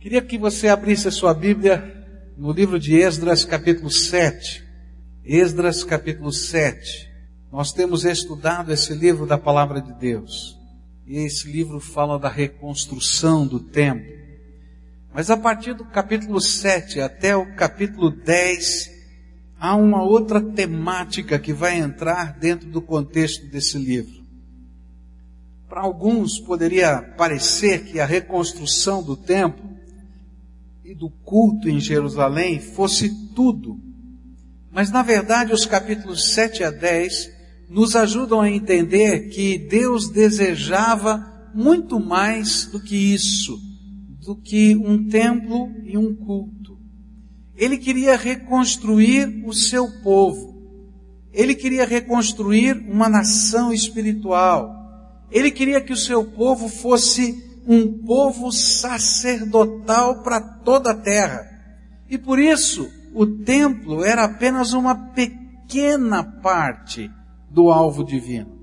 Queria que você abrisse a sua Bíblia no livro de Esdras, capítulo 7. Esdras, capítulo 7. Nós temos estudado esse livro da palavra de Deus. E esse livro fala da reconstrução do templo. Mas a partir do capítulo 7 até o capítulo 10, há uma outra temática que vai entrar dentro do contexto desse livro. Para alguns poderia parecer que a reconstrução do templo e do culto em Jerusalém fosse tudo. Mas na verdade os capítulos 7 a 10 nos ajudam a entender que Deus desejava muito mais do que isso, do que um templo e um culto. Ele queria reconstruir o seu povo. Ele queria reconstruir uma nação espiritual. Ele queria que o seu povo fosse um povo sacerdotal para toda a terra. E por isso, o templo era apenas uma pequena parte do alvo divino.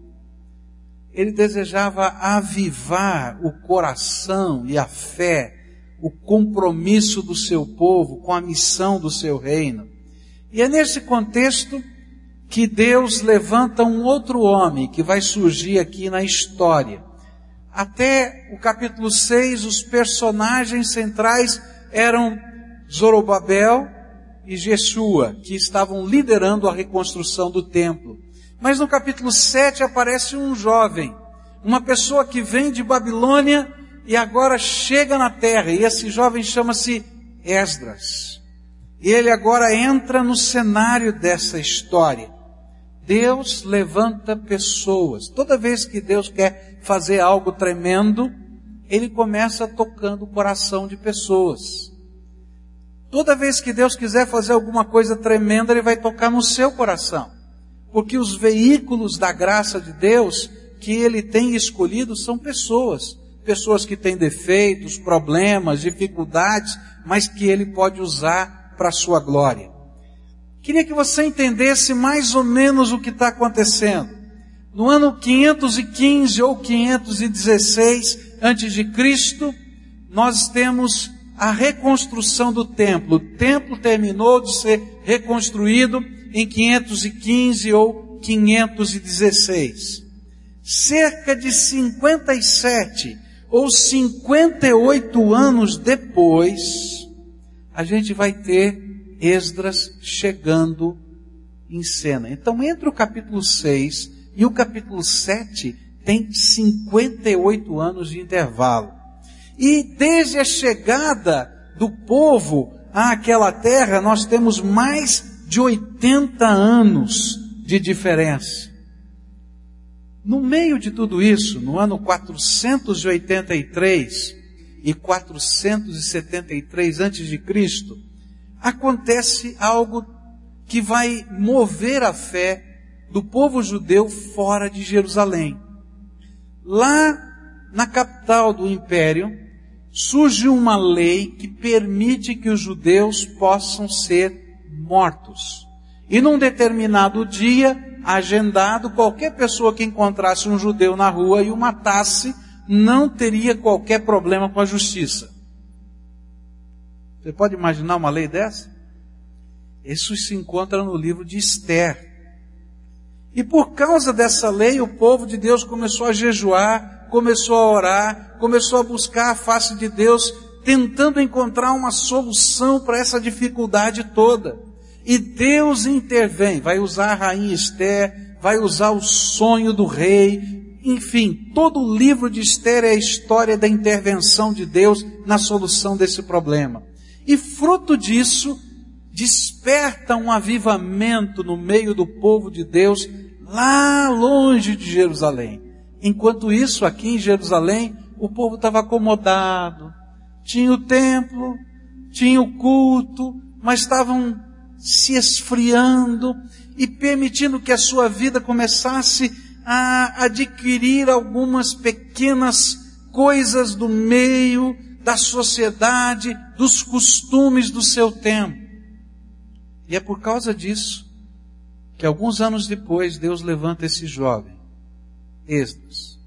Ele desejava avivar o coração e a fé, o compromisso do seu povo com a missão do seu reino. E é nesse contexto que Deus levanta um outro homem que vai surgir aqui na história. Até o capítulo 6, os personagens centrais eram Zorobabel e Jesua, que estavam liderando a reconstrução do templo. Mas no capítulo 7 aparece um jovem, uma pessoa que vem de Babilônia e agora chega na terra, e esse jovem chama-se Esdras. E ele agora entra no cenário dessa história. Deus levanta pessoas. Toda vez que Deus quer fazer algo tremendo, ele começa tocando o coração de pessoas. Toda vez que Deus quiser fazer alguma coisa tremenda, ele vai tocar no seu coração. Porque os veículos da graça de Deus que ele tem escolhido são pessoas. Pessoas que têm defeitos, problemas, dificuldades, mas que ele pode usar para a sua glória. Queria que você entendesse mais ou menos o que está acontecendo. No ano 515 ou 516 antes de Cristo, nós temos a reconstrução do templo. O templo terminou de ser reconstruído em 515 ou 516. Cerca de 57 ou 58 anos depois, a gente vai ter Esdras chegando em cena. Então, entre o capítulo 6 e o capítulo 7, tem 58 anos de intervalo. E desde a chegada do povo àquela terra, nós temos mais de 80 anos de diferença. No meio de tudo isso, no ano 483 e 473 antes de Cristo, acontece algo que vai mover a fé do povo judeu fora de Jerusalém. Lá na capital do império, surge uma lei que permite que os judeus possam ser mortos. E num determinado dia, agendado, qualquer pessoa que encontrasse um judeu na rua e o matasse, não teria qualquer problema com a justiça. Você pode imaginar uma lei dessa? Isso se encontra no livro de Esther. E por causa dessa lei, o povo de Deus começou a jejuar, começou a orar, começou a buscar a face de Deus, tentando encontrar uma solução para essa dificuldade toda. E Deus intervém, vai usar a rainha Esther, vai usar o sonho do rei, enfim, todo o livro de Esther é a história da intervenção de Deus na solução desse problema. E fruto disso, desperta um avivamento no meio do povo de Deus, lá longe de Jerusalém. Enquanto isso, aqui em Jerusalém, o povo estava acomodado, tinha o templo, tinha o culto, mas estavam se esfriando e permitindo que a sua vida começasse a adquirir algumas pequenas coisas do meio, da sociedade, dos costumes do seu tempo. E é por causa disso que alguns anos depois Deus levanta esse jovem, Esdras,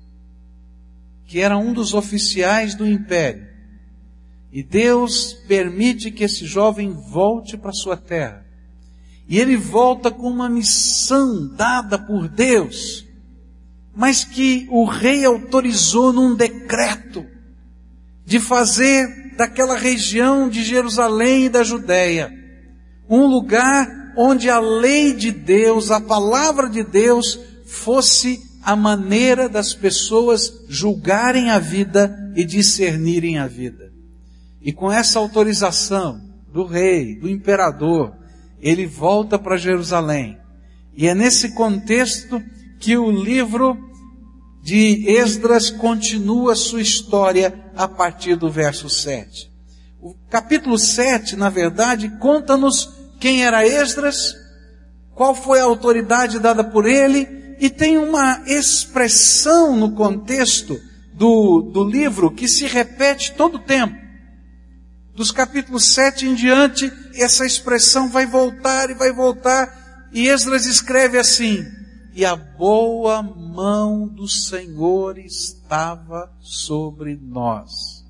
que era um dos oficiais do império, E Deus permite que esse jovem volte para sua terra. E ele volta com uma missão dada por Deus, mas que o rei autorizou num decreto de fazer daquela região de Jerusalém e da Judéia um lugar onde a lei de Deus, a palavra de Deus, fosse a maneira das pessoas julgarem a vida e discernirem a vida. E com essa autorização do rei, do imperador, ele volta para Jerusalém. E é nesse contexto que o livro de Esdras continua sua história a partir do verso 7. O capítulo 7, na verdade, conta-nos quem era Esdras, qual foi a autoridade dada por ele e tem uma expressão no contexto do, do livro que se repete todo o tempo. Dos capítulos 7 em diante, essa expressão vai voltar e vai voltar, e Esdras escreve assim: E a boa mão do Senhor estava sobre nós.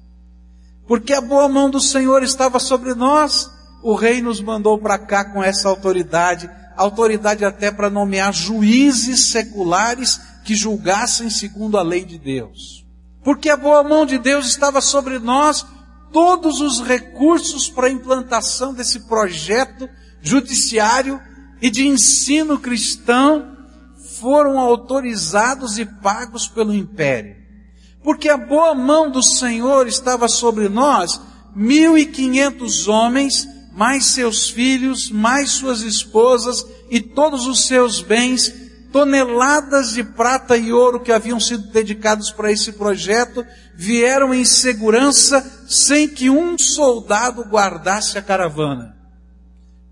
Porque a boa mão do Senhor estava sobre nós, o rei nos mandou para cá com essa autoridade autoridade até para nomear juízes seculares que julgassem segundo a lei de Deus. Porque a boa mão de Deus estava sobre nós, todos os recursos para a implantação desse projeto judiciário e de ensino cristão foram autorizados e pagos pelo império. Porque a boa mão do Senhor estava sobre nós, mil e quinhentos homens mais seus filhos, mais suas esposas e todos os seus bens, toneladas de prata e ouro que haviam sido dedicados para esse projeto, vieram em segurança sem que um soldado guardasse a caravana.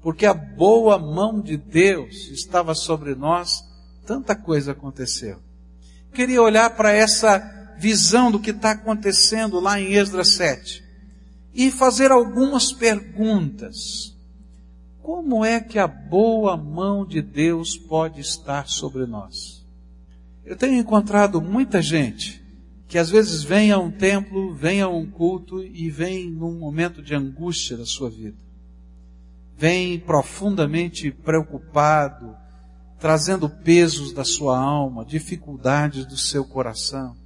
Porque a boa mão de Deus estava sobre nós, tanta coisa aconteceu. Queria olhar para essa visão do que está acontecendo lá em Esdras 7 e fazer algumas perguntas. Como é que a boa mão de Deus pode estar sobre nós? Eu tenho encontrado muita gente que às vezes vem a um templo, vem a um culto e vem num momento de angústia da sua vida. Vem profundamente preocupado, trazendo pesos da sua alma, dificuldades do seu coração.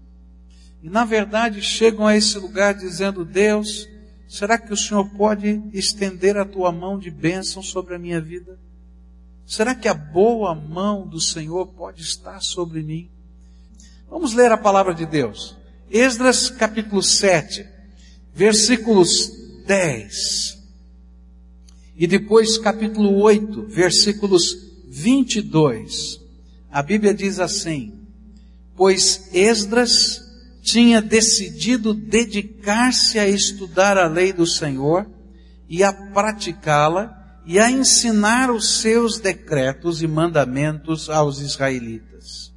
E na verdade chegam a esse lugar dizendo: Deus, Será que o Senhor pode estender a tua mão de bênção sobre a minha vida? Será que a boa mão do Senhor pode estar sobre mim? Vamos ler a palavra de Deus. Esdras capítulo 7, versículos 10. E depois capítulo 8, versículos 22. A Bíblia diz assim: Pois Esdras tinha decidido dedicar-se a estudar a lei do Senhor e a praticá-la e a ensinar os seus decretos e mandamentos aos israelitas.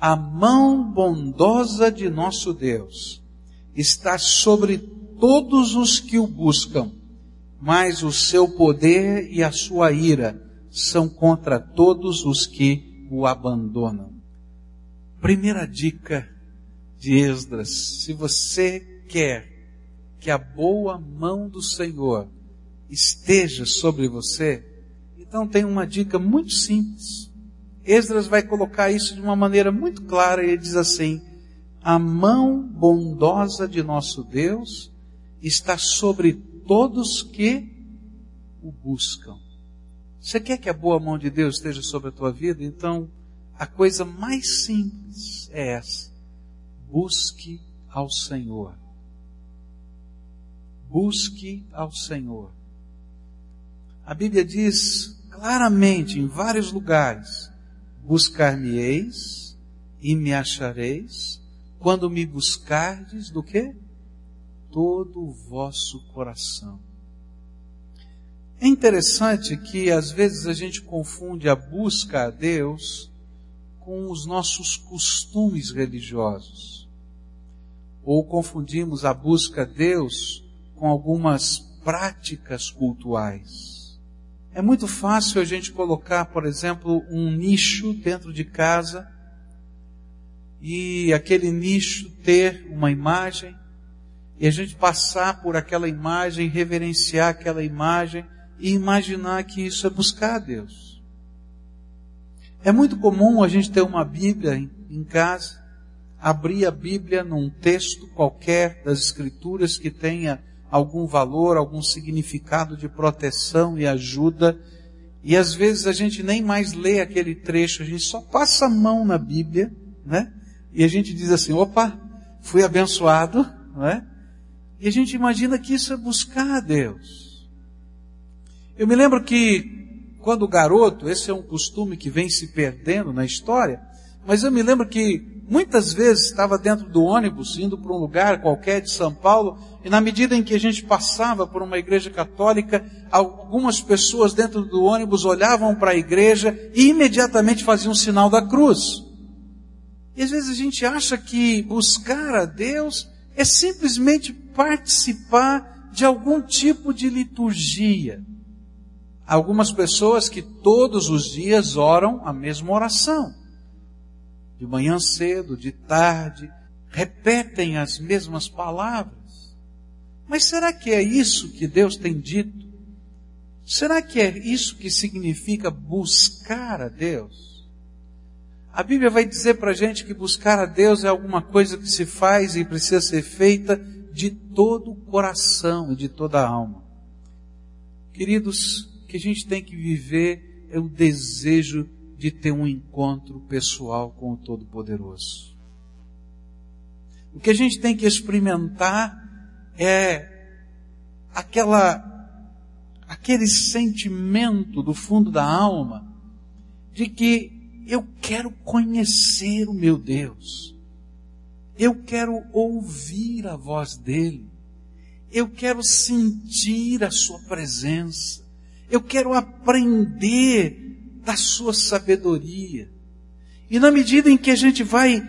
A mão bondosa de nosso Deus está sobre todos os que o buscam, mas o seu poder e a sua ira são contra todos os que o abandonam. Primeira dica de Esdras, se você quer que a boa mão do Senhor esteja sobre você, então tem uma dica muito simples. Esdras vai colocar isso de uma maneira muito clara e ele diz assim: a mão bondosa de nosso Deus está sobre todos que o buscam. Você quer que a boa mão de Deus esteja sobre a tua vida? Então, a coisa mais simples é essa busque ao Senhor. Busque ao Senhor. A Bíblia diz claramente em vários lugares: buscar-me-eis e me achareis quando me buscardes do que? Todo o vosso coração. É interessante que às vezes a gente confunde a busca a Deus com os nossos costumes religiosos ou confundimos a busca a Deus com algumas práticas cultuais. É muito fácil a gente colocar, por exemplo, um nicho dentro de casa e aquele nicho ter uma imagem e a gente passar por aquela imagem, reverenciar aquela imagem e imaginar que isso é buscar a Deus. É muito comum a gente ter uma Bíblia em, casa, abrir a Bíblia num texto qualquer das Escrituras que tenha algum valor, algum significado de proteção e ajuda, e às vezes a gente nem mais lê aquele trecho, a gente só passa a mão na Bíblia, né? E a gente diz assim, opa, fui abençoado, não é? E a gente imagina que isso é buscar a Deus. Eu me lembro que quando garoto, esse é um costume que vem se perdendo na história, mas eu me lembro que muitas vezes estava dentro do ônibus, indo para um lugar qualquer de São Paulo, e na medida em que a gente passava por uma igreja católica, algumas pessoas dentro do ônibus olhavam para a igreja e imediatamente faziam o sinal da cruz. E às vezes a gente acha que buscar a Deus é simplesmente participar de algum tipo de liturgia. Algumas pessoas que todos os dias oram a mesma oração. De manhã cedo, de tarde, repetem as mesmas palavras. Mas será que é isso que Deus tem dito? Será que é isso que significa buscar a Deus? A Bíblia vai dizer para a gente que buscar a Deus é alguma coisa que se faz e precisa ser feita de todo o coração e de toda a alma. Queridos, o que a gente tem que viver é o desejo de ter um encontro pessoal com o Todo-Poderoso. O que a gente tem que experimentar é aquela, aquele sentimento do fundo da alma de que eu quero conhecer o meu Deus. Eu quero ouvir a voz dele. Eu quero sentir a sua presença. Eu quero aprender da sua sabedoria. E na medida em que a gente vai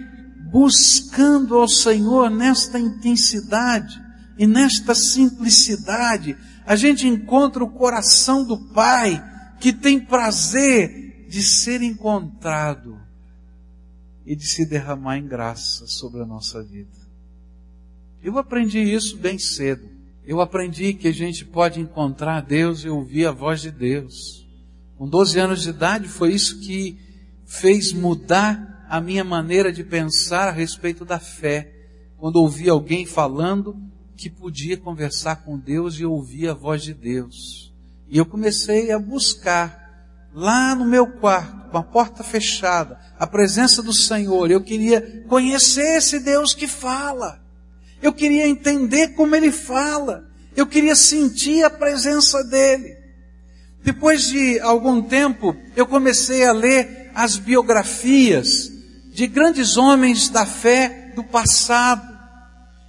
buscando ao Senhor nesta intensidade e nesta simplicidade, a gente encontra o coração do Pai que tem prazer de ser encontrado e de se derramar em graça sobre a nossa vida. Eu aprendi isso bem cedo. Eu aprendi que a gente pode encontrar Deus e ouvir a voz de Deus. Com 12 anos de idade foi isso que fez mudar a minha maneira de pensar a respeito da fé. Quando ouvi alguém falando que podia conversar com Deus e ouvir a voz de Deus. E eu comecei a buscar lá no meu quarto, com a porta fechada, a presença do Senhor, eu queria conhecer esse Deus que fala. Eu queria entender como ele fala. Eu queria sentir a presença dele. Depois de algum tempo, eu comecei a ler as biografias de grandes homens da fé do passado.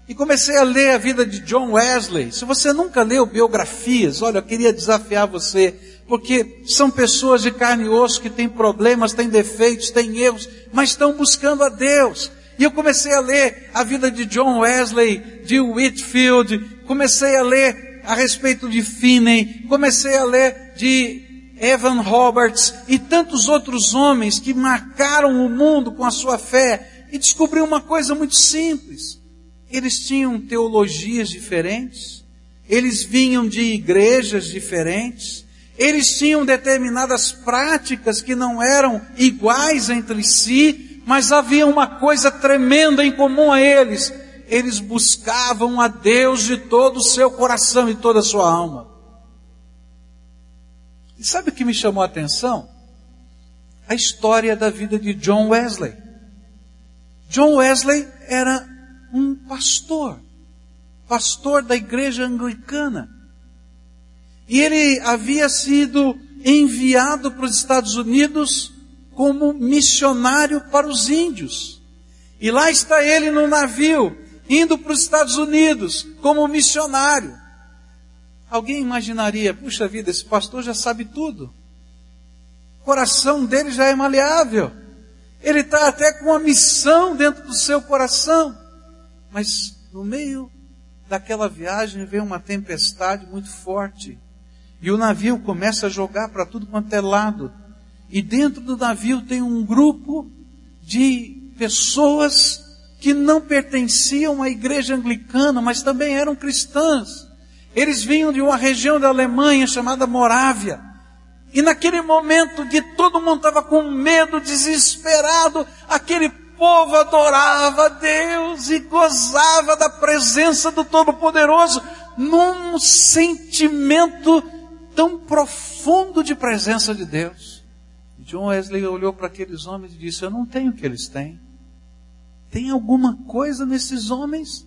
E comecei a ler a vida de John Wesley. Se você nunca leu biografias, olha, eu queria desafiar você porque são pessoas de carne e osso que têm problemas, têm defeitos, têm erros, mas estão buscando a Deus. E eu comecei a ler a vida de John Wesley, de Whitfield, comecei a ler a respeito de Finney, comecei a ler de Evan Roberts e tantos outros homens que marcaram o mundo com a sua fé e descobri uma coisa muito simples. Eles tinham teologias diferentes, eles vinham de igrejas diferentes, eles tinham determinadas práticas que não eram iguais entre si, mas havia uma coisa tremenda em comum a eles. Eles buscavam a Deus de todo o seu coração e toda a sua alma. E sabe o que me chamou a atenção? A história da vida de John Wesley. John Wesley era um pastor, pastor da igreja anglicana. E ele havia sido enviado para os Estados Unidos como missionário para os índios. E lá está ele no navio, indo para os Estados Unidos como missionário. Alguém imaginaria, puxa vida, esse pastor já sabe tudo. O coração dele já é maleável. Ele está até com uma missão dentro do seu coração. Mas no meio daquela viagem veio uma tempestade muito forte. E o navio começa a jogar para tudo quanto é lado. E dentro do navio tem um grupo de pessoas que não pertenciam à igreja anglicana, mas também eram cristãs. Eles vinham de uma região da Alemanha chamada Morávia. E naquele momento que todo mundo estava com medo, desesperado, aquele povo adorava a Deus e gozava da presença do Todo-Poderoso num sentimento tão profundo de presença de Deus. John Wesley olhou para aqueles homens e disse: Eu não tenho o que eles têm. Tem alguma coisa nesses homens?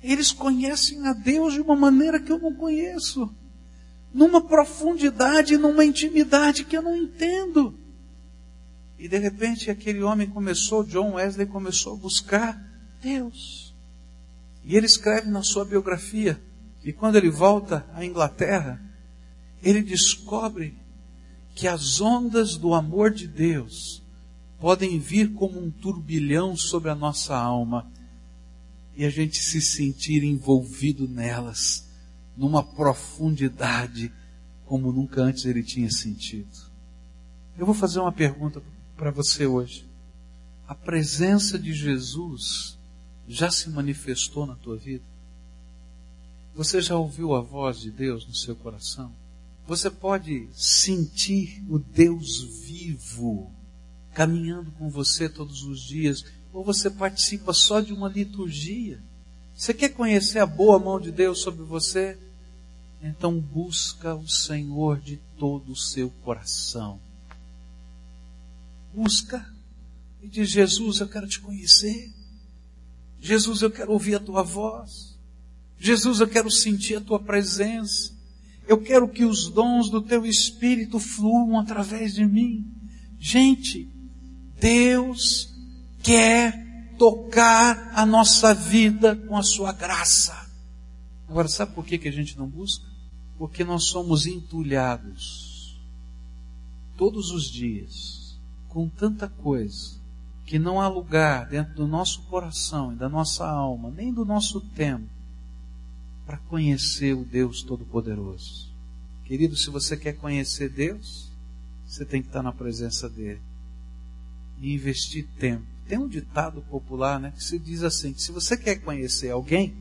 Eles conhecem a Deus de uma maneira que eu não conheço, numa profundidade, numa intimidade que eu não entendo. E de repente aquele homem começou, John Wesley começou a buscar Deus. E ele escreve na sua biografia que quando ele volta à Inglaterra, ele descobre que as ondas do amor de Deus podem vir como um turbilhão sobre a nossa alma e a gente se sentir envolvido nelas, numa profundidade como nunca antes ele tinha sentido. Eu vou fazer uma pergunta para você hoje. A presença de Jesus já se manifestou na tua vida? Você já ouviu a voz de Deus no seu coração? Você pode sentir o Deus vivo caminhando com você todos os dias, ou você participa só de uma liturgia. Você quer conhecer a boa mão de Deus sobre você? Então busca o Senhor de todo o seu coração. Busca e diz: Jesus, eu quero te conhecer. Jesus, eu quero ouvir a tua voz. Jesus, eu quero sentir a tua presença. Eu quero que os dons do teu espírito fluam através de mim. Gente, Deus quer tocar a nossa vida com a sua graça. Agora, sabe por que, a gente não busca? Porque nós somos entulhados todos os dias com tanta coisa que não há lugar dentro do nosso coração e da nossa alma, nem do nosso tempo, para conhecer o Deus Todo-Poderoso. Querido, se você quer conhecer Deus, você tem que estar na presença dele e investir tempo. Tem um ditado popular, né, que se diz assim: que se você quer conhecer alguém,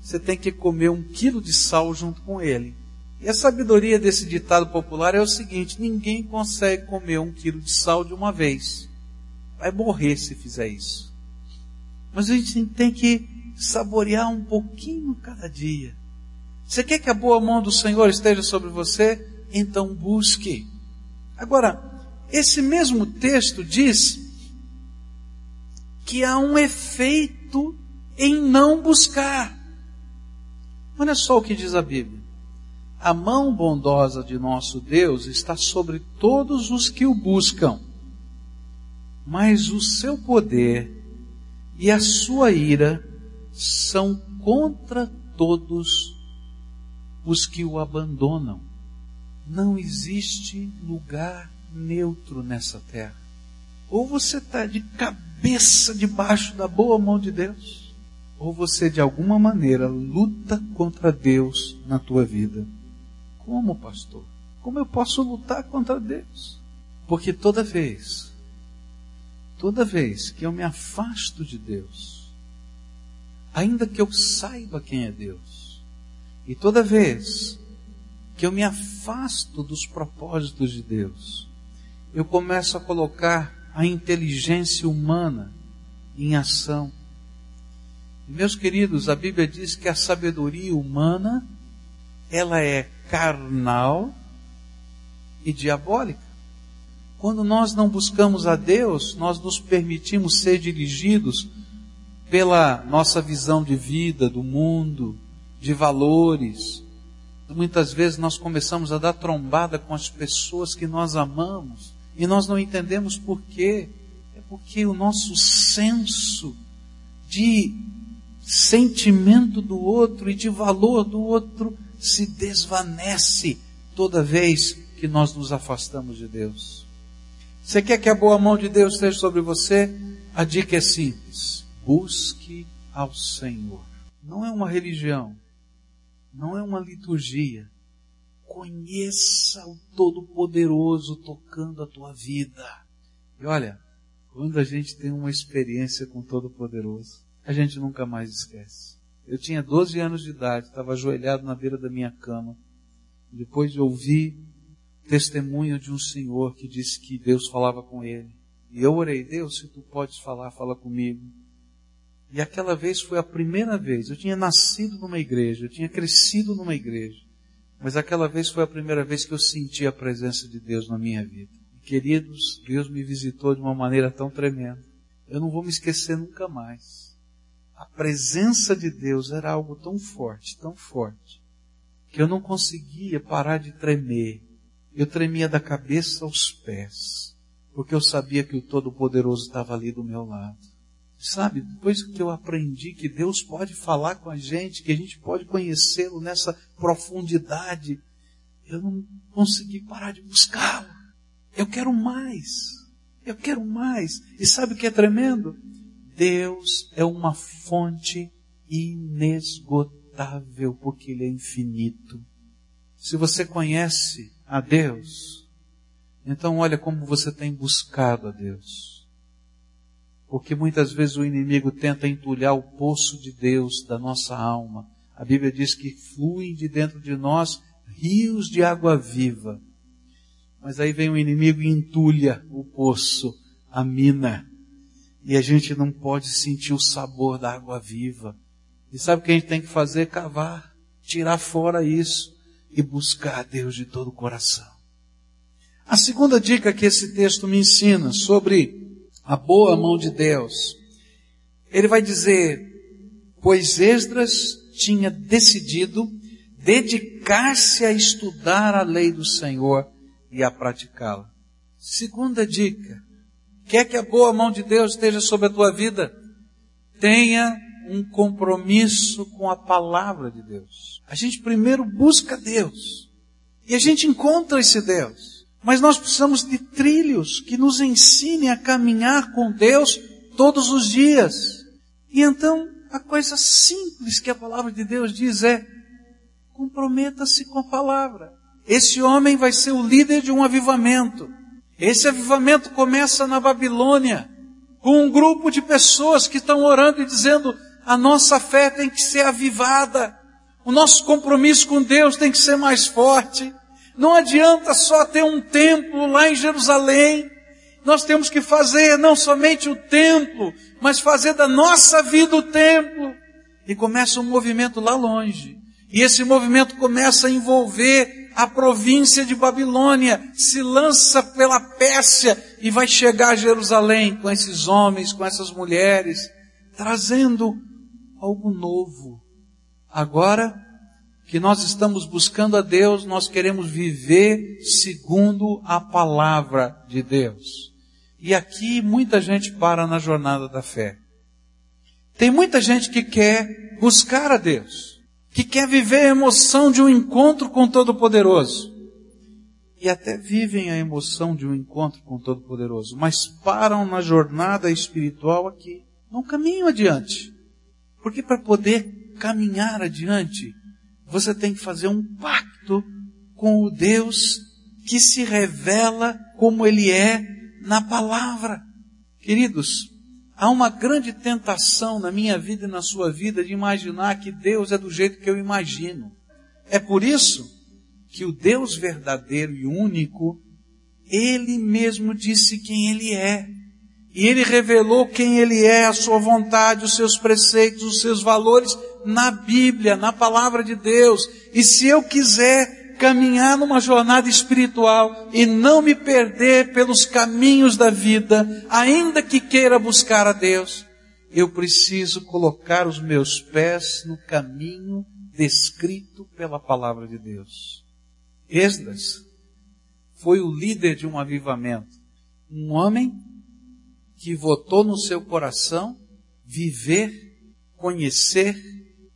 você tem que comer um quilo de sal junto com ele. E a sabedoria desse ditado popular é o seguinte: ninguém consegue comer um quilo de sal de uma vez. Vai morrer se fizer isso. Mas a gente tem que saborear um pouquinho cada dia. Você quer que a boa mão do Senhor esteja sobre você? Então busque. Agora, esse mesmo texto diz que há um efeito em não buscar. Olha só o que diz a Bíblia. A mão bondosa de nosso Deus está sobre todos os que o buscam, mas o seu poder e a sua ira são contra todos os que o abandonam. Não existe lugar neutro nessa terra. Ou você está de cabeça debaixo da boa mão de Deus, ou você de alguma maneira luta contra Deus na tua vida. Como, pastor? Como eu posso lutar contra Deus? Porque toda vez, toda vez que eu me afasto de Deus, ainda que eu saiba quem é Deus, e toda vez que eu me afasto dos propósitos de Deus, eu começo a colocar a inteligência humana em ação. Meus queridos, a Bíblia diz que a sabedoria humana ela é carnal e diabólica. Quando nós não buscamos a Deus, nós nos permitimos ser dirigidos pela nossa visão de vida, do mundo, de valores. Muitas vezes nós começamos a dar trombada com as pessoas que nós amamos e nós não entendemos por quê. É porque o nosso senso de sentimento do outro e de valor do outro se desvanece toda vez que nós nos afastamos de Deus. Você quer que a boa mão de Deus esteja sobre você? A dica é simples: busque ao Senhor. Não é uma religião, não é uma liturgia, Conheça o Todo-Poderoso tocando a tua vida. E olha, Quando a gente tem uma experiência com Todo-Poderoso, a gente nunca mais esquece. Eu tinha 12 anos de idade, estava ajoelhado na beira da minha cama, depois de ouvir testemunho de um senhor que disse que Deus falava com ele. E eu orei, Deus, se tu podes falar, fala comigo. E aquela vez foi a primeira vez. Eu tinha nascido numa igreja, eu tinha crescido numa igreja. Mas aquela vez foi a primeira vez que eu senti a presença de Deus na minha vida. Queridos, Deus me visitou de uma maneira tão tremenda. Eu não vou me esquecer nunca mais. A presença de Deus era algo tão forte, tão forte, que eu não conseguia parar de tremer. Eu tremia da cabeça aos pés, porque eu sabia que o Todo-Poderoso estava ali do meu lado. Sabe, depois que eu aprendi que Deus pode falar com a gente, que a gente pode conhecê-lo nessa profundidade, eu não consegui parar de buscá-lo. Eu quero mais. Eu quero mais. E sabe o que é tremendo? Deus é uma fonte inesgotável, porque Ele é infinito. Se você conhece a Deus, então olha como você tem buscado a Deus. Porque muitas vezes o inimigo tenta entulhar o poço de Deus da nossa alma. A Bíblia diz que fluem de dentro de nós rios de água viva. Mas aí vem o inimigo e entulha o poço, a mina. E a gente não pode sentir o sabor da água viva. E sabe o que a gente tem que fazer? Cavar, tirar fora isso e buscar a Deus de todo o coração. A segunda dica que esse texto me ensina sobre a boa mão de Deus. Ele vai dizer, pois Esdras tinha decidido dedicar-se a estudar a lei do Senhor e a praticá-la. Segunda dica, quer que a boa mão de Deus esteja sobre a tua vida? Tenha um compromisso com a palavra de Deus. A gente primeiro busca Deus. E a gente encontra esse Deus. Mas nós precisamos de trilhos que nos ensinem a caminhar com Deus todos os dias. E então, a coisa simples que a palavra de Deus diz é: comprometa-se com a palavra. Esse homem vai ser o líder de um avivamento. Esse avivamento começa na Babilônia, com um grupo de pessoas que estão orando e dizendo: a nossa fé tem que ser avivada, o nosso compromisso com Deus tem que ser mais forte. Não adianta só ter um templo lá em Jerusalém. Nós temos que fazer não somente o templo, mas fazer da nossa vida o templo. E começa um movimento lá longe. E esse movimento começa a envolver a província de Babilônia, se lança pela Pérsia e vai chegar a Jerusalém com esses homens, com essas mulheres, trazendo algo novo. Agora, que nós estamos buscando a Deus, nós queremos viver segundo a palavra de Deus. E aqui muita gente para na jornada da fé. Tem muita gente que quer buscar a Deus, que quer viver a emoção de um encontro com o Todo-Poderoso. E até vivem a emoção de um encontro com o Todo-Poderoso, mas param na jornada espiritual aqui, não caminham adiante. Porque para poder caminhar adiante, você tem que fazer um pacto com o Deus que se revela como Ele é na palavra. Queridos, há uma grande tentação na minha vida e na sua vida de imaginar que Deus é do jeito que eu imagino. É por isso que o Deus verdadeiro e único, Ele mesmo disse quem Ele é. E Ele revelou quem Ele é, a sua vontade, os seus preceitos, os seus valores na Bíblia, na palavra de Deus. E se eu quiser caminhar numa jornada espiritual e não me perder pelos caminhos da vida, ainda que queira buscar a Deus, eu preciso colocar os meus pés no caminho descrito pela palavra de Deus. Esdras foi o líder de um avivamento. Um homem que votou no seu coração viver, conhecer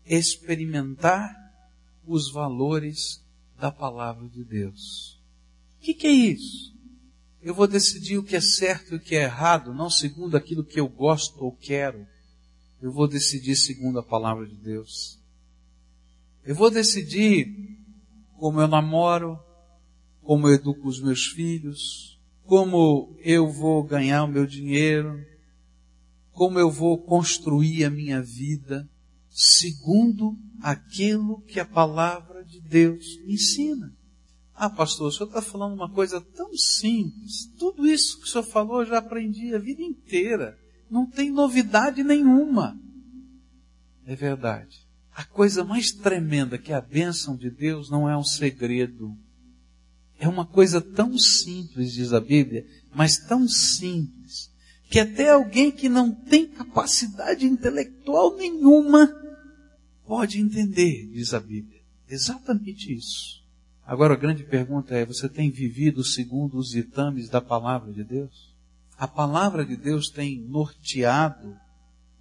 experimentar os valores da palavra de Deus. O que, que, é isso? Eu vou decidir o que é certo e o que é errado, não segundo aquilo que eu gosto ou quero. Eu vou decidir segundo a palavra de Deus. Eu vou decidir como eu namoro, como eu educo os meus filhos, como eu vou ganhar o meu dinheiro, como eu vou construir a minha vida, segundo aquilo que a palavra de Deus me ensina. Ah, pastor, o senhor está falando uma coisa tão simples. Tudo isso que o senhor falou eu já aprendi a vida inteira. Não tem novidade nenhuma. É verdade. A coisa mais tremenda que a bênção de Deus não é um segredo. É uma coisa tão simples, diz a Bíblia, mas tão simples, que até alguém que não tem capacidade intelectual nenhuma pode entender, diz a Bíblia. Exatamente isso. Agora a grande pergunta é: você tem vivido segundo os ditames da palavra de Deus? A palavra de Deus tem norteado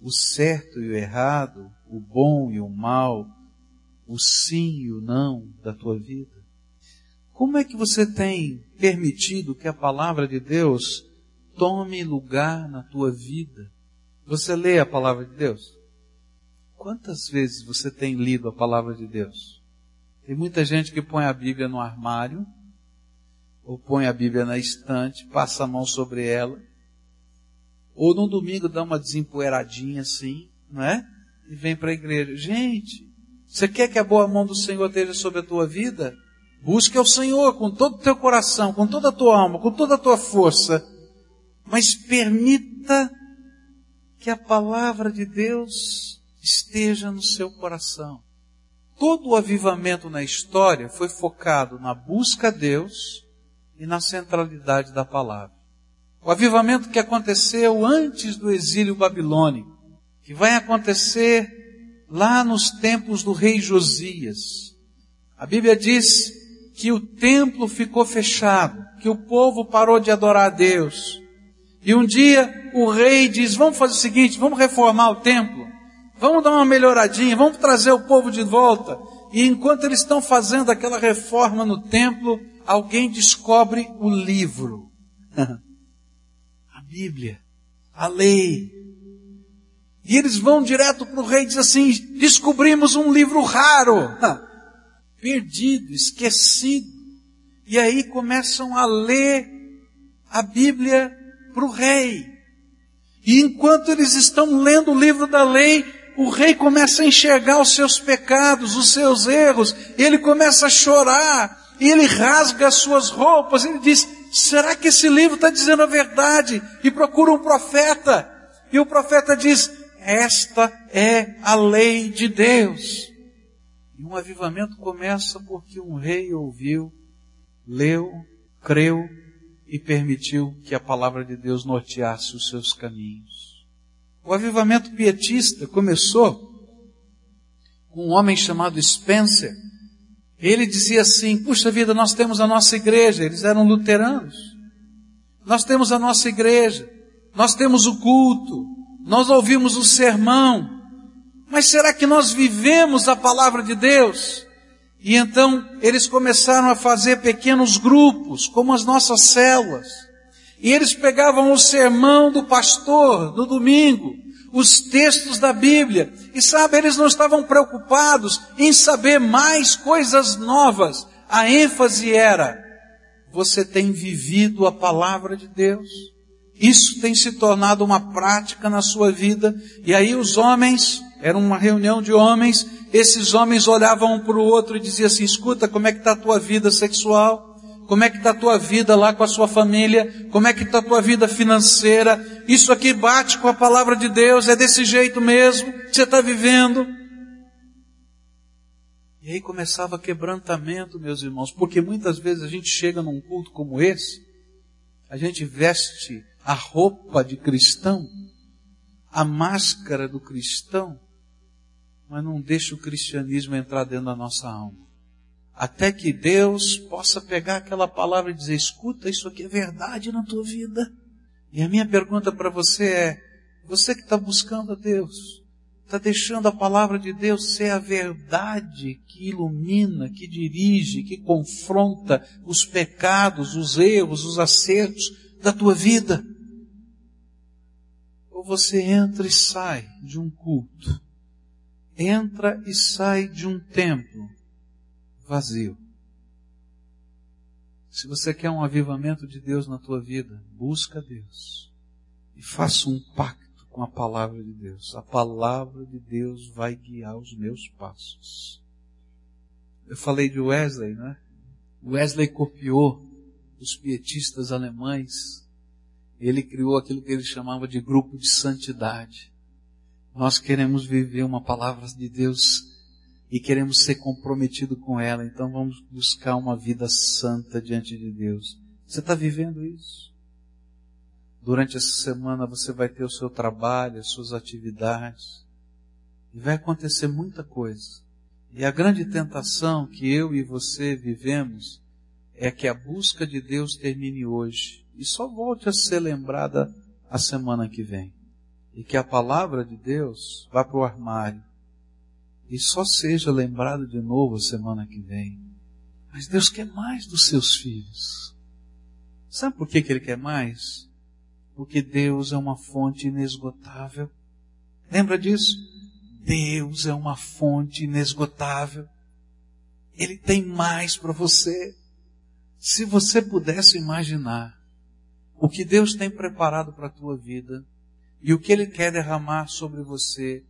o certo e o errado, o bom e o mal, o sim e o não da tua vida? Como é que você tem permitido que a palavra de Deus tome lugar na tua vida? Você lê a palavra de Deus? Quantas vezes você tem lido a palavra de Deus? Tem muita gente que põe a Bíblia no armário, ou põe a Bíblia na estante, passa a mão sobre ela, ou no domingo dá uma desempoeiradinha assim, não é? E vem para a igreja. Gente, você quer que a boa mão do Senhor esteja sobre a tua vida? Busque ao Senhor com todo o teu coração, com toda a tua alma, com toda a tua força. Mas permita que a palavra de Deus esteja no seu coração. Todo o avivamento na história foi focado na busca a Deus e na centralidade da palavra. O avivamento que aconteceu antes do exílio babilônico, que vai acontecer lá nos tempos do rei Josias. A Bíblia diz que o templo ficou fechado, que o povo parou de adorar a Deus. E um dia o rei diz: Vamos fazer o seguinte, vamos reformar o templo, vamos dar uma melhoradinha, vamos trazer o povo de volta. E enquanto eles estão fazendo aquela reforma no templo, alguém descobre o livro. a Bíblia, a lei. E eles vão direto para o rei e dizem assim: descobrimos um livro raro. perdido, esquecido. E aí começam a ler a Bíblia para o rei. E enquanto eles estão lendo o livro da lei, o rei começa a enxergar os seus pecados, os seus erros, ele começa a chorar, e ele rasga as suas roupas, ele diz, será que esse livro está dizendo a verdade? E procura um profeta, e o profeta diz, esta é a lei de Deus. E um avivamento começa porque um rei ouviu, leu, creu e permitiu que a palavra de Deus norteasse os seus caminhos. O avivamento pietista começou com um homem chamado Spencer. Ele dizia assim: Puxa vida, nós temos a nossa igreja. Eles eram luteranos. Nós temos a nossa igreja. Nós temos o culto. Nós ouvimos o sermão. Mas será que nós vivemos a palavra de Deus? E então eles começaram a fazer pequenos grupos, como as nossas células. E eles pegavam o sermão do pastor no domingo, os textos da Bíblia. E sabe, eles não estavam preocupados em saber mais coisas novas. A ênfase era, você tem vivido a palavra de Deus? Isso tem se tornado uma prática na sua vida. E aí os homens era uma reunião de homens, esses homens olhavam um para o outro e diziam assim, escuta, como é que está a tua vida sexual? Como é que está a tua vida lá com a sua família? Como é que está a tua vida financeira? Isso aqui bate com a palavra de Deus, é desse jeito mesmo que você está vivendo. E aí começava quebrantamento, meus irmãos, porque muitas vezes a gente chega num culto como esse, a gente veste a roupa de cristão, a máscara do cristão, mas não deixa o cristianismo entrar dentro da nossa alma. Até que Deus possa pegar aquela palavra e dizer: escuta, isso aqui é verdade na tua vida. E a minha pergunta para você é: você que está buscando a Deus, está deixando a palavra de Deus ser a verdade que ilumina, que dirige, que confronta os pecados, os erros, os acertos da tua vida? Ou você entra e sai de um culto entra e sai de um templo vazio, Se você quer um avivamento de Deus na tua vida, busca Deus e faça um pacto com a palavra de Deus. A palavra de Deus vai guiar os meus passos. Eu falei de Wesley, né? Wesley copiou os pietistas alemães. Ele criou aquilo que ele chamava de grupo de santidade. Nós queremos viver uma palavra de Deus e queremos ser comprometido com ela, então vamos buscar uma vida santa diante de Deus. Você está vivendo isso? Durante essa semana você vai ter o seu trabalho, as suas atividades, e vai acontecer muita coisa. E a grande tentação que eu e você vivemos é que a busca de Deus termine hoje e só volte a ser lembrada a semana que vem. E que a palavra de Deus vá para o armário e só seja lembrado de novo a semana que vem. Mas Deus quer mais dos seus filhos. Sabe por que, que Ele quer mais? Porque Deus é uma fonte inesgotável. Lembra disso? Deus é uma fonte inesgotável. Ele tem mais para você. Se você pudesse imaginar o que Deus tem preparado para a tua vida e o que Ele quer derramar sobre você,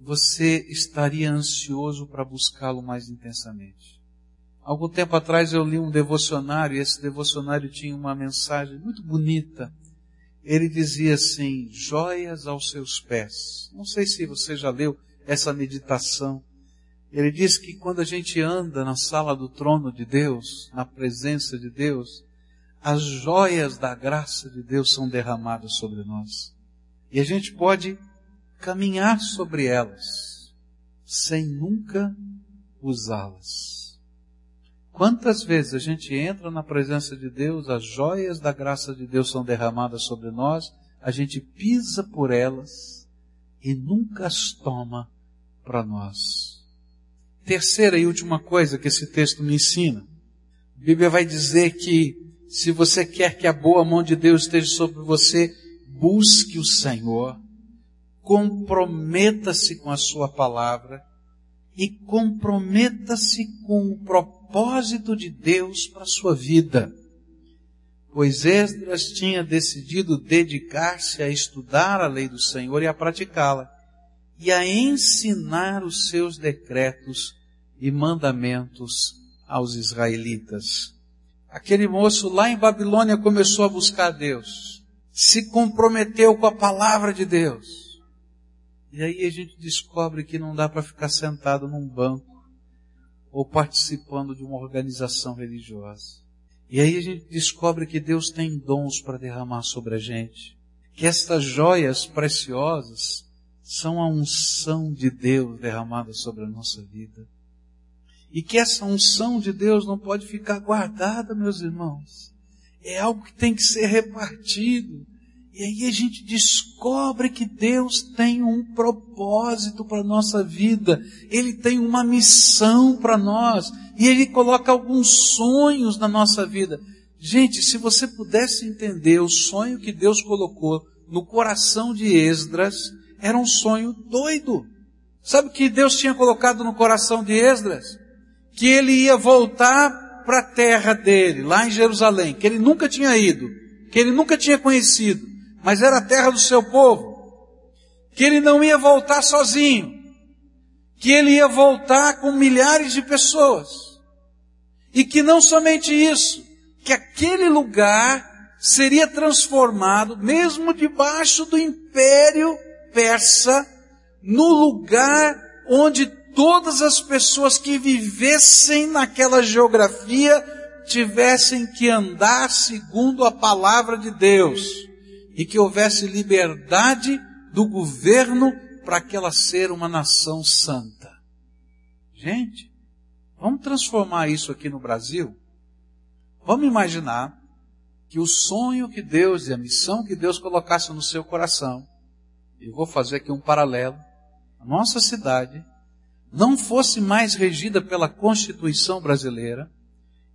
você estaria ansioso para buscá-lo mais intensamente. Algum tempo atrás eu li um devocionário e esse devocionário tinha uma mensagem muito bonita. Ele dizia assim: joias aos seus pés. Não sei se você já leu essa meditação. Ele diz que quando a gente anda na sala do trono de Deus, na presença de Deus, as joias da graça de Deus são derramadas sobre nós. E a gente pode caminhar sobre elas, sem nunca usá-las. Quantas vezes a gente entra na presença de Deus, as joias da graça de Deus são derramadas sobre nós, a gente pisa por elas e nunca as toma para nós. Terceira e última coisa que esse texto me ensina. A Bíblia vai dizer que se você quer que a boa mão de Deus esteja sobre você, busque o Senhor comprometa-se com a sua palavra e comprometa-se com o propósito de Deus para a sua vida. Pois Esdras tinha decidido dedicar-se a estudar a lei do Senhor e a praticá-la, e a ensinar os seus decretos e mandamentos aos israelitas. Aquele moço lá em Babilônia começou a buscar Deus, se comprometeu com a palavra de Deus, e aí a gente descobre que não dá para ficar sentado num banco ou participando de uma organização religiosa. E aí a gente descobre que Deus tem dons para derramar sobre a gente. Que estas joias preciosas são a unção de Deus derramada sobre a nossa vida. E que essa unção de Deus não pode ficar guardada, meus irmãos. É algo que tem que ser repartido. E aí a gente descobre que Deus tem um propósito para a nossa vida. Ele tem uma missão para nós. E Ele coloca alguns sonhos na nossa vida. Gente, se você pudesse entender o sonho que Deus colocou no coração de Esdras, era um sonho doido. Sabe o que Deus tinha colocado no coração de Esdras? Que ele ia voltar para a terra dele, lá em Jerusalém, que ele nunca tinha ido, que ele nunca tinha conhecido mas era a terra do seu povo, que ele não ia voltar sozinho, que ele ia voltar com milhares de pessoas, e que não somente isso, que aquele lugar seria transformado, mesmo debaixo do império persa, no lugar onde todas as pessoas que vivessem naquela geografia tivessem que andar segundo a palavra de Deus e que houvesse liberdade do governo para aquela ser uma nação santa. Gente, vamos transformar isso aqui no Brasil? Vamos imaginar que o sonho que Deus e a missão que Deus colocasse no seu coração, e vou fazer aqui um paralelo, a nossa cidade não fosse mais regida pela Constituição brasileira,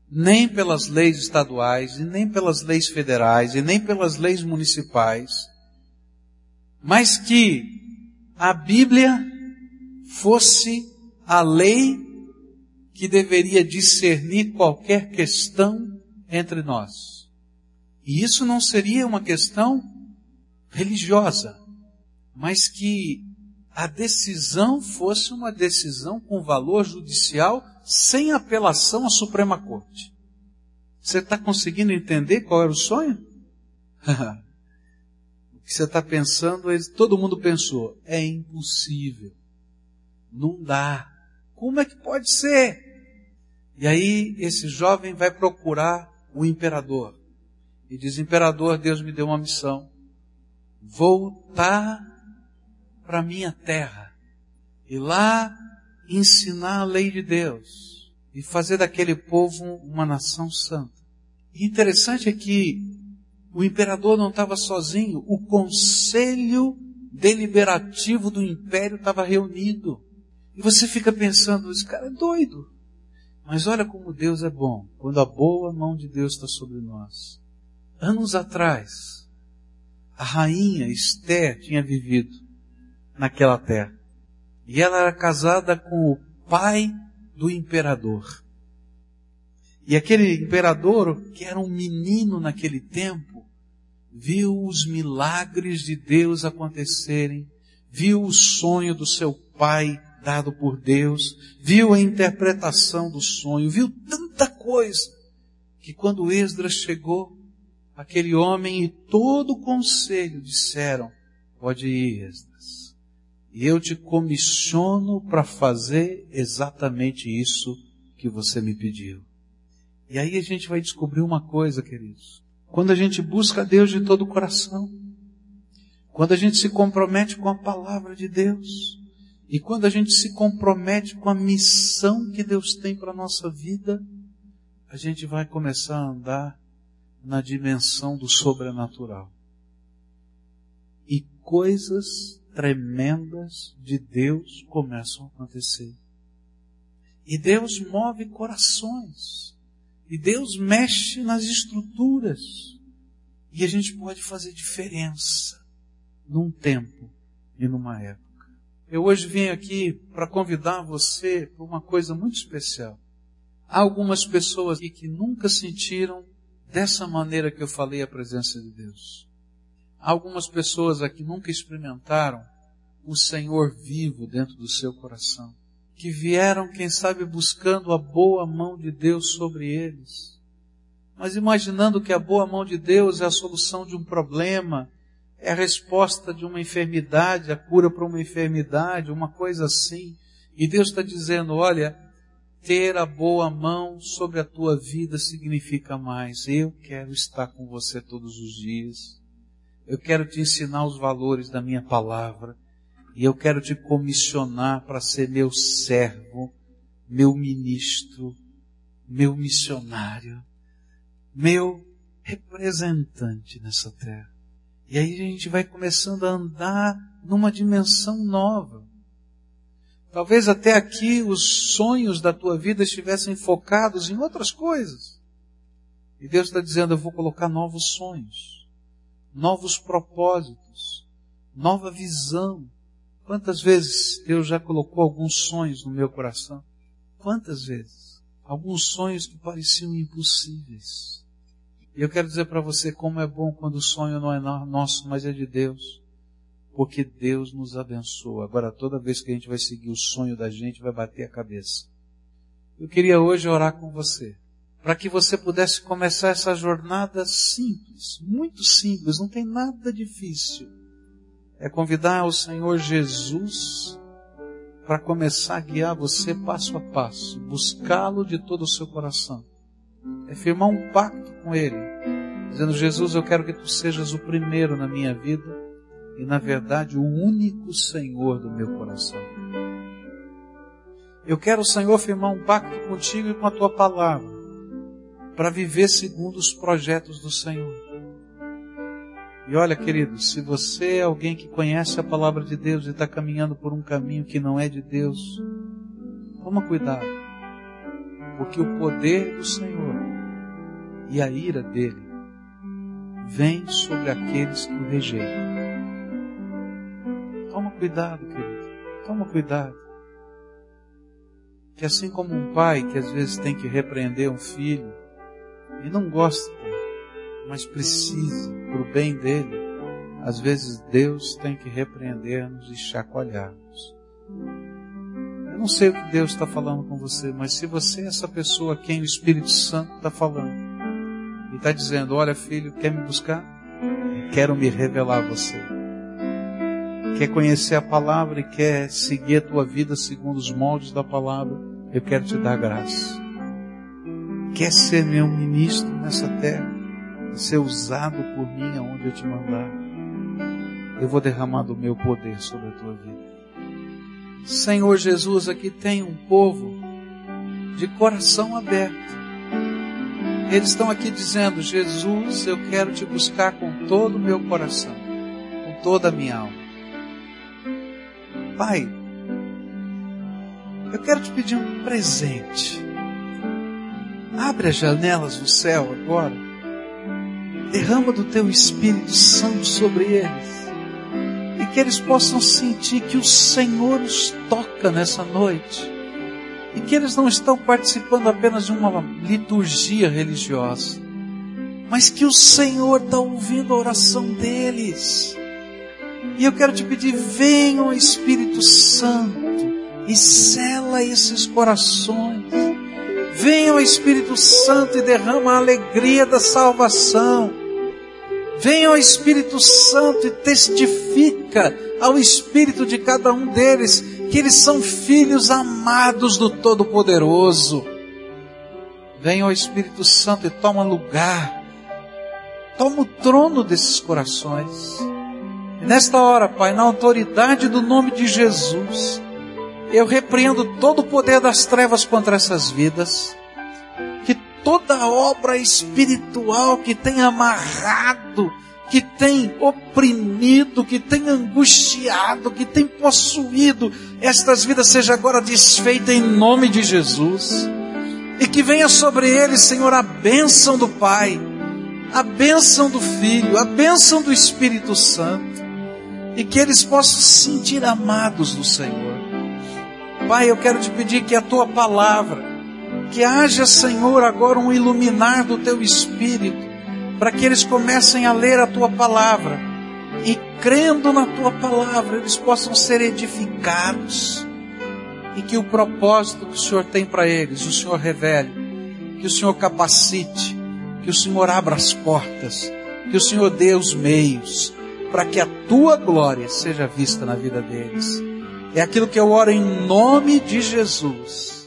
nem pelas leis estaduais, e nem pelas leis federais, e nem pelas leis municipais, mas que a Bíblia fosse a lei que deveria discernir qualquer questão entre nós. E isso não seria uma questão religiosa, mas que a decisão fosse uma decisão com valor judicial sem apelação à Suprema Corte. Você está conseguindo entender qual era o sonho? o que você está pensando, todo mundo pensou, é impossível. Não dá. Como é que pode ser? E aí esse jovem vai procurar o imperador. E diz, imperador, Deus me deu uma missão. Voltar para minha terra. E lá ensinar a lei de Deus. E fazer daquele povo uma nação santa. E interessante é que o imperador não estava sozinho. O conselho deliberativo do império estava reunido. E você fica pensando, esse cara é doido. Mas olha como Deus é bom, quando a boa mão de Deus está sobre nós. Anos atrás, a rainha Esther tinha vivido naquela terra. E ela era casada com o pai do imperador. E aquele imperador, que era um menino naquele tempo, viu os milagres de Deus acontecerem, viu o sonho do seu pai dado por Deus, viu a interpretação do sonho, viu tanta coisa, que quando Esdras chegou, aquele homem e todo o conselho disseram, pode ir Esdras, e eu te comissiono para fazer exatamente isso que você me pediu. E aí a gente vai descobrir uma coisa, queridos. Quando a gente busca Deus de todo o coração, quando a gente se compromete com a palavra de Deus, e quando a gente se compromete com a missão que Deus tem para a nossa vida, a gente vai começar a andar na dimensão do sobrenatural. E coisas tremendas de Deus começam a acontecer. E Deus move corações. E Deus mexe nas estruturas. E a gente pode fazer diferença num tempo e numa época. Eu hoje vim aqui para convidar você para uma coisa muito especial. Há algumas pessoas aqui que nunca sentiram dessa maneira que eu falei a presença de Deus. Algumas pessoas aqui nunca experimentaram o Senhor vivo dentro do seu coração. Que vieram, quem sabe, buscando a boa mão de Deus sobre eles. Mas imaginando que a boa mão de Deus é a solução de um problema, é a resposta de uma enfermidade, a cura para uma enfermidade, uma coisa assim. E Deus está dizendo, olha, ter a boa mão sobre a tua vida significa mais. Eu quero estar com você todos os dias. Eu quero te ensinar os valores da minha palavra. E eu quero te comissionar para ser meu servo, meu ministro, meu missionário, meu representante nessa terra. E aí a gente vai começando a andar numa dimensão nova. Talvez até aqui os sonhos da tua vida estivessem focados em outras coisas. E Deus está dizendo: eu vou colocar novos sonhos, novos propósitos, nova visão. Quantas vezes Deus já colocou alguns sonhos no meu coração? Quantas vezes? Alguns sonhos que pareciam impossíveis. E eu quero dizer para você como é bom quando o sonho não é nosso, mas é de Deus. Porque Deus nos abençoa. Agora, toda vez que a gente vai seguir o sonho da gente, vai bater a cabeça. Eu queria hoje orar com você. Para que você pudesse começar essa jornada simples, muito simples, não tem nada difícil. É convidar o Senhor Jesus para começar a guiar você passo a passo, buscá-lo de todo o seu coração é firmar um pacto com Ele, dizendo: Jesus, eu quero que tu sejas o primeiro na minha vida e, na verdade, o único Senhor do meu coração. Eu quero, Senhor, firmar um pacto contigo e com a tua palavra, para viver segundo os projetos do Senhor. E olha, querido, se você é alguém que conhece a palavra de Deus e está caminhando por um caminho que não é de Deus, toma cuidado, porque o poder do Senhor e a ira dele vem sobre aqueles que o rejeitam. Toma cuidado, querido. Toma cuidado. Que assim como um pai que às vezes tem que repreender um filho, e não gosta, mas precisa para o bem dele, às vezes Deus tem que repreender-nos e chacoalhar-nos. Eu não sei o que Deus está falando com você, mas se você é essa pessoa a quem o Espírito Santo está falando e está dizendo: Olha, filho, quer me buscar? Quero me revelar a você. Quer conhecer a palavra e quer seguir a tua vida segundo os moldes da palavra? Eu quero te dar graça. Quer ser meu ministro nessa terra? Ser usado por mim aonde eu te mandar? Eu vou derramar do meu poder sobre a tua vida. Senhor Jesus, aqui tem um povo de coração aberto. Eles estão aqui dizendo: Jesus, eu quero te buscar com todo o meu coração, com toda a minha alma. Pai, eu quero te pedir um presente. Abre as janelas do céu agora. Derrama do teu Espírito Santo sobre eles. E que eles possam sentir que o Senhor os toca nessa noite. E que eles não estão participando apenas de uma liturgia religiosa. Mas que o Senhor está ouvindo a oração deles. E eu quero te pedir, venha o Espírito Santo e sela esses corações. Venha o Espírito Santo e derrama a alegria da salvação. Venha o Espírito Santo e testifica ao Espírito de cada um deles que eles são filhos amados do Todo-Poderoso. Venha o Espírito Santo e toma lugar. Toma o trono desses corações. E nesta hora, Pai, na autoridade do nome de Jesus, eu repreendo todo o poder das trevas contra essas vidas. Que toda obra espiritual que tem amarrado, que tem oprimido, que tem angustiado, que tem possuído estas vidas seja agora desfeita em nome de Jesus. E que venha sobre eles, Senhor, a bênção do Pai, a bênção do Filho, a bênção do Espírito Santo. E que eles possam se sentir amados do Senhor. Pai, eu quero te pedir que a tua palavra, que haja, Senhor, agora um iluminar do teu espírito, para que eles comecem a ler a tua palavra e crendo na tua palavra, eles possam ser edificados e que o propósito que o Senhor tem para eles, o Senhor revele, que o Senhor capacite, que o Senhor abra as portas, que o Senhor dê os meios para que a tua glória seja vista na vida deles. É aquilo que eu oro em nome de Jesus.